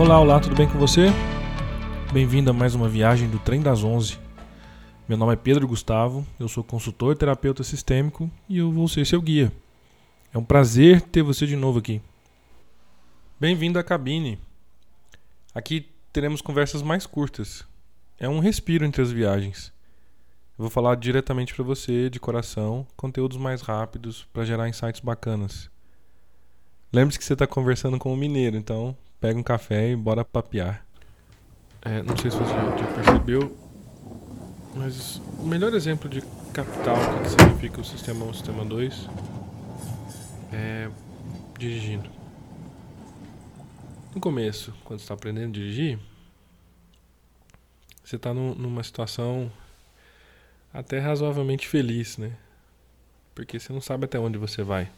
Olá, olá, tudo bem com você? Bem-vindo a mais uma viagem do Trem das Onze. Meu nome é Pedro Gustavo, eu sou consultor terapeuta sistêmico e eu vou ser seu guia. É um prazer ter você de novo aqui. Bem-vindo à cabine. Aqui teremos conversas mais curtas. É um respiro entre as viagens. Eu vou falar diretamente para você, de coração, conteúdos mais rápidos para gerar insights bacanas. Lembre-se que você está conversando com um mineiro, então pega um café e bora papear. É, não sei se você já, percebeu, mas o melhor exemplo de capital, que significa o sistema 1 e o sistema 2, é dirigindo. No começo, quando você está aprendendo a dirigir, você está numa situação até razoavelmente feliz, né? Porque você não sabe até onde você vai.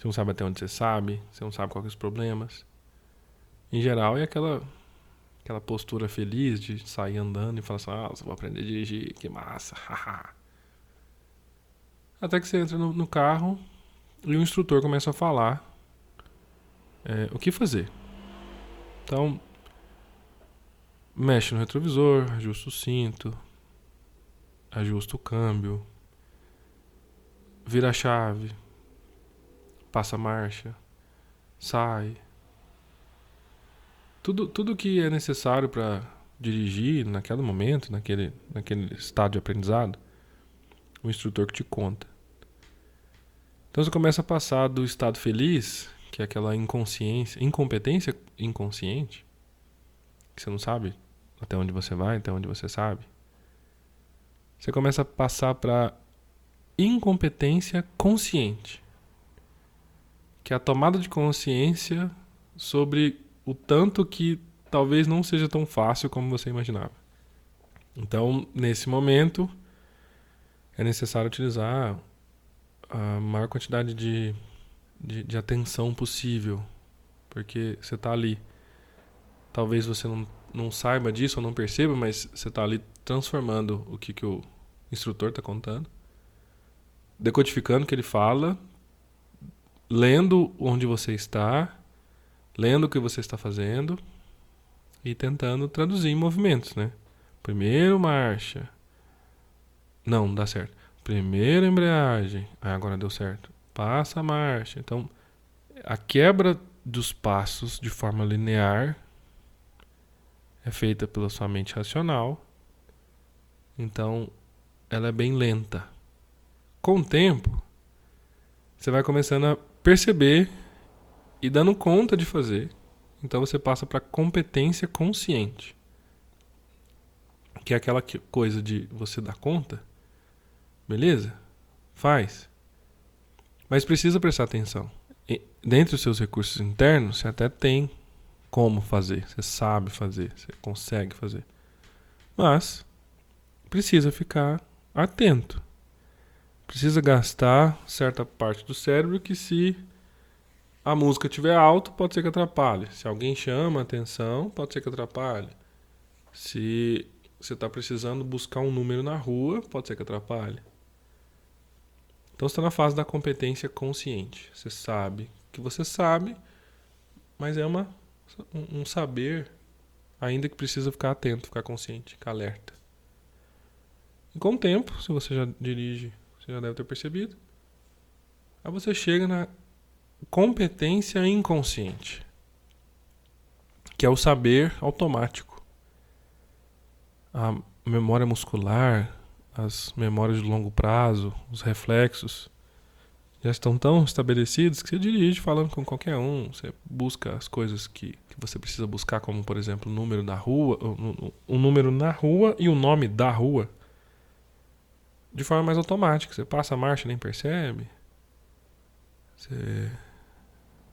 Você não sabe até onde você sabe, você não sabe quais são os problemas. Em geral, é aquela aquela postura feliz de sair andando e falar assim: "Ah, vou aprender a dirigir, que massa". até que você entra no, no, carro e o instrutor começa a falar é, o que fazer. Então, mexe no retrovisor, ajusta o cinto, ajusta o câmbio, vira a chave, passa marcha, sai. Tudo, tudo que é necessário para dirigir naquele momento, naquele, naquele estado de aprendizado, o instrutor que te conta. Então você começa a passar do estado feliz, que é aquela inconsciência, incompetência inconsciente, que você não sabe até onde você vai, até onde você sabe. Você começa a passar para incompetência consciente que é a tomada de consciência sobre o tanto que talvez não seja tão fácil como você imaginava. Então, nesse momento, é necessário utilizar a maior quantidade de, de, de atenção possível, porque você está ali. Talvez você não, não saiba disso ou não perceba, mas você está ali transformando o que, que o instrutor está contando, decodificando o que ele fala lendo onde você está, lendo o que você está fazendo e tentando traduzir em movimentos, né? Primeiro marcha. Não, não dá certo. Primeiro embreagem. Ah, agora deu certo. Passa a marcha. Então, a quebra dos passos de forma linear é feita pela sua mente racional. Então, ela é bem lenta. Com o tempo, você vai começando a perceber e dando conta de fazer. Então você passa para competência consciente. Que é aquela coisa de você dar conta. Beleza? Faz. Mas precisa prestar atenção. E, dentre os seus recursos internos, você até tem como fazer, você sabe fazer, você consegue fazer. Mas precisa ficar atento precisa gastar certa parte do cérebro que se a música estiver alta, pode ser que atrapalhe. Se alguém chama a atenção, pode ser que atrapalhe. Se você está precisando buscar um número na rua, pode ser que atrapalhe. Então está na fase da competência consciente. Você sabe que você sabe, mas é uma, um saber ainda que precisa ficar atento, ficar consciente, ficar alerta. E com o tempo, se você já dirige você já deve ter percebido. Aí você chega na competência inconsciente, que é o saber automático. A memória muscular, as memórias de longo prazo, os reflexos já estão tão estabelecidos que você dirige falando com qualquer um. Você busca as coisas que, que você precisa buscar, como por exemplo o número da rua, o, o, o número na rua e o nome da rua de forma mais automática. Você passa a marcha nem percebe. Você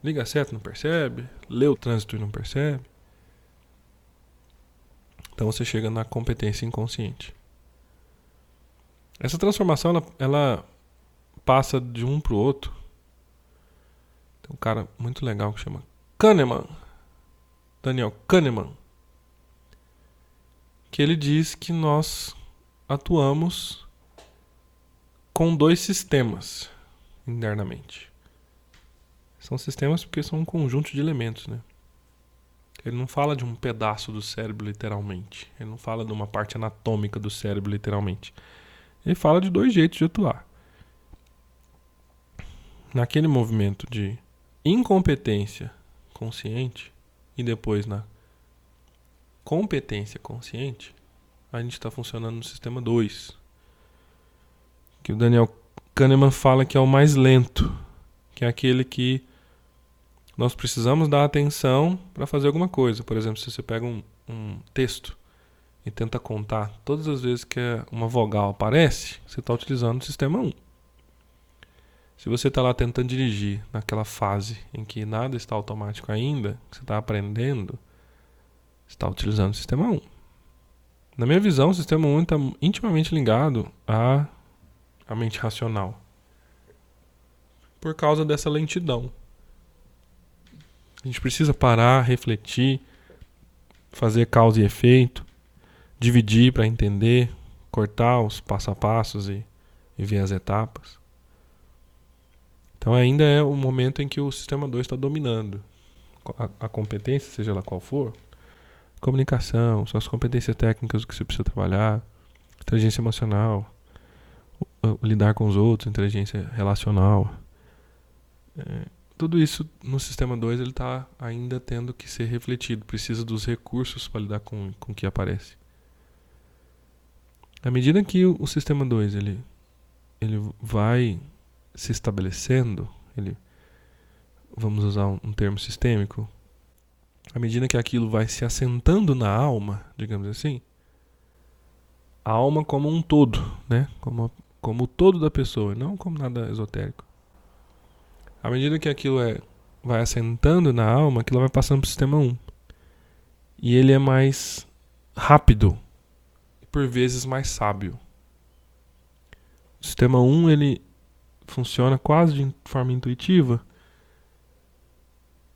liga seta não percebe. Lê o trânsito e não percebe. Então você chega na competência inconsciente. Essa transformação ela, ela passa de um para o outro. Tem um cara muito legal que chama Kahneman. Daniel Kahneman. Que ele diz que nós atuamos com dois sistemas internamente. São sistemas porque são um conjunto de elementos, né? Ele não fala de um pedaço do cérebro literalmente. Ele não fala de uma parte anatômica do cérebro literalmente. Ele fala de dois jeitos de atuar. Naquele movimento de incompetência consciente e depois na competência consciente, a gente está funcionando no sistema 2. Que o Daniel Kahneman fala que é o mais lento, que é aquele que nós precisamos dar atenção para fazer alguma coisa. Por exemplo, se você pega um, um texto e tenta contar todas as vezes que uma vogal aparece, você está utilizando o sistema 1. Se você está lá tentando dirigir naquela fase em que nada está automático ainda, você está aprendendo, você está utilizando o sistema 1. Na minha visão, o sistema 1 está intimamente ligado à, à mente racional. Por causa dessa lentidão. A gente precisa parar, refletir, fazer causa e efeito, dividir para entender, cortar os passo a passos e, e ver as etapas. Então ainda é o momento em que o sistema 2 está dominando. A, a, competência, seja ela qual for, comunicação, são as competências técnicas que você precisa trabalhar, inteligência emocional, o, o, lidar com os outros, inteligência relacional. É, tudo isso no sistema 2 ele está ainda tendo que ser refletido, precisa dos recursos para lidar com, com o que aparece. À medida que o, o sistema 2 ele, ele vai se estabelecendo, ele, vamos usar um, um termo sistêmico, à medida que aquilo vai se assentando na alma, digamos assim, a alma como um todo, né? como, como o todo da pessoa, não como nada esotérico. À medida que aquilo é, vai assentando na alma, aquilo vai passando para o sistema 1. E ele é mais rápido e por vezes mais sábio. O sistema 1 ele funciona quase de forma intuitiva.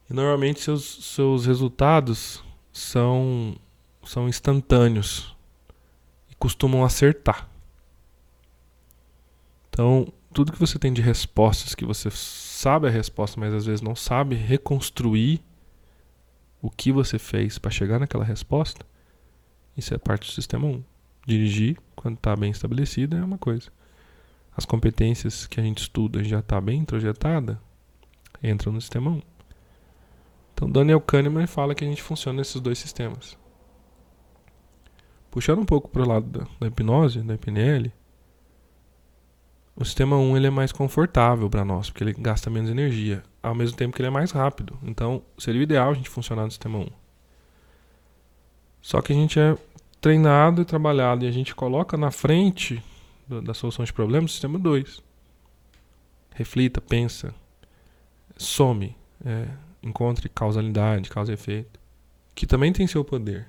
E normalmente seus, seus resultados são, são instantâneos e costumam acertar. Então, tudo que você tem de respostas que você sabe a resposta, mas às vezes não sabe reconstruir o que você fez para chegar naquela resposta, isso é parte do sistema 1. Dirigir, quando está bem estabelecido, é uma coisa. As competências que a gente estuda já está bem introjetada, entram no sistema 1. Então, Daniel Kahneman fala que a gente funciona nesses dois sistemas. Puxando um pouco para o lado da, da hipnose, da PNL, o sistema 1 ele é mais confortável para nós, porque ele gasta menos energia, ao mesmo tempo que ele é mais rápido. Então, seria o ideal a gente funcionar no sistema 1. Só que a gente é treinado e trabalhado e a gente coloca na frente da solução de problemas o sistema 2. Reflita, pensa, some, é, encontre causalidade, causa e efeito, que também tem seu poder.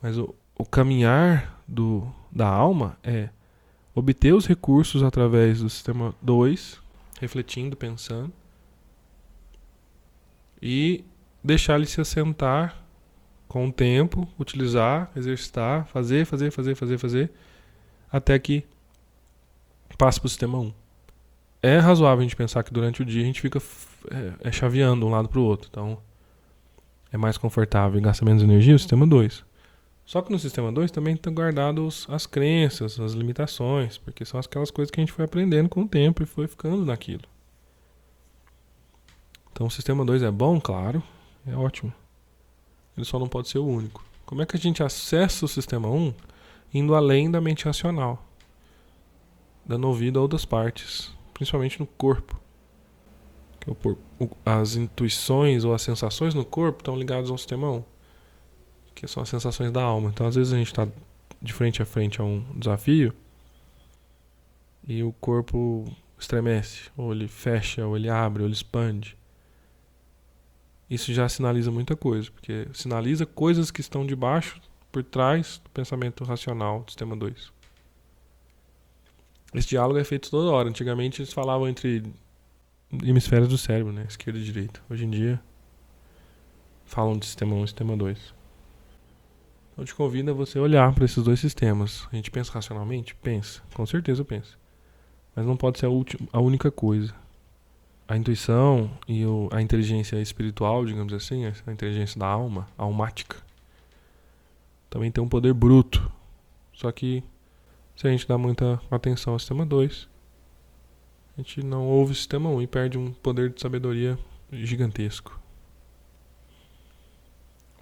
Mas o, o caminhar do, da alma é obter os recursos através do sistema 2, refletindo, pensando, e deixar ele se assentar com o tempo, utilizar, exercitar, fazer, fazer, fazer, fazer, fazer, até que passe para o sistema 1. É razoável a gente pensar que durante o dia a gente fica é, é chaveando um lado para o outro. Então, é mais confortável e gasta menos energia o sistema 2. Só que no sistema 2 também estão guardados as crenças, as limitações, porque são aquelas coisas que a gente foi aprendendo com o tempo e foi ficando naquilo. Então o sistema 2 é bom, claro, é ótimo. Ele só não pode ser o único. Como é que a gente acessa o sistema 1 indo além da mente racional? Dando ouvido a outras partes, principalmente no corpo. As intuições ou as sensações no corpo estão ligadas ao sistema 1 que são as sensações da alma. Então, às vezes a gente está de frente a frente a um desafio e o corpo estremece, ou ele fecha, ou ele abre, ou ele expande. Isso já sinaliza muita coisa, porque sinaliza coisas que estão debaixo, por trás do pensamento racional do sistema 2. Esse diálogo é feito toda hora. Antigamente eles falavam entre hemisférios do cérebro, né? Esquerda e direita. Hoje em dia falam de sistema 1 e sistema 2. Eu te convido a você olhar para esses dois sistemas. A gente pensa racionalmente? Pensa. Com certeza pensa. Mas não pode ser a, última, a única coisa. a intuição e o, a inteligência espiritual, digamos assim, a inteligência da alma, almática, também tem um poder bruto. Só que se a gente dá muita atenção ao sistema 2, a gente não ouve o sistema 1 e perde um poder de sabedoria gigantesco.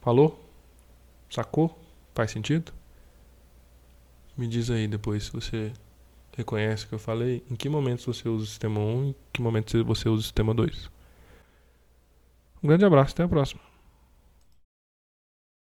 Falou? Sacou? Faz sentido? Me diz aí depois se você reconhece o que eu falei, em que momentos você usa o sistema 1 e em que momentos você usa o sistema 2. Um grande abraço, até a próxima.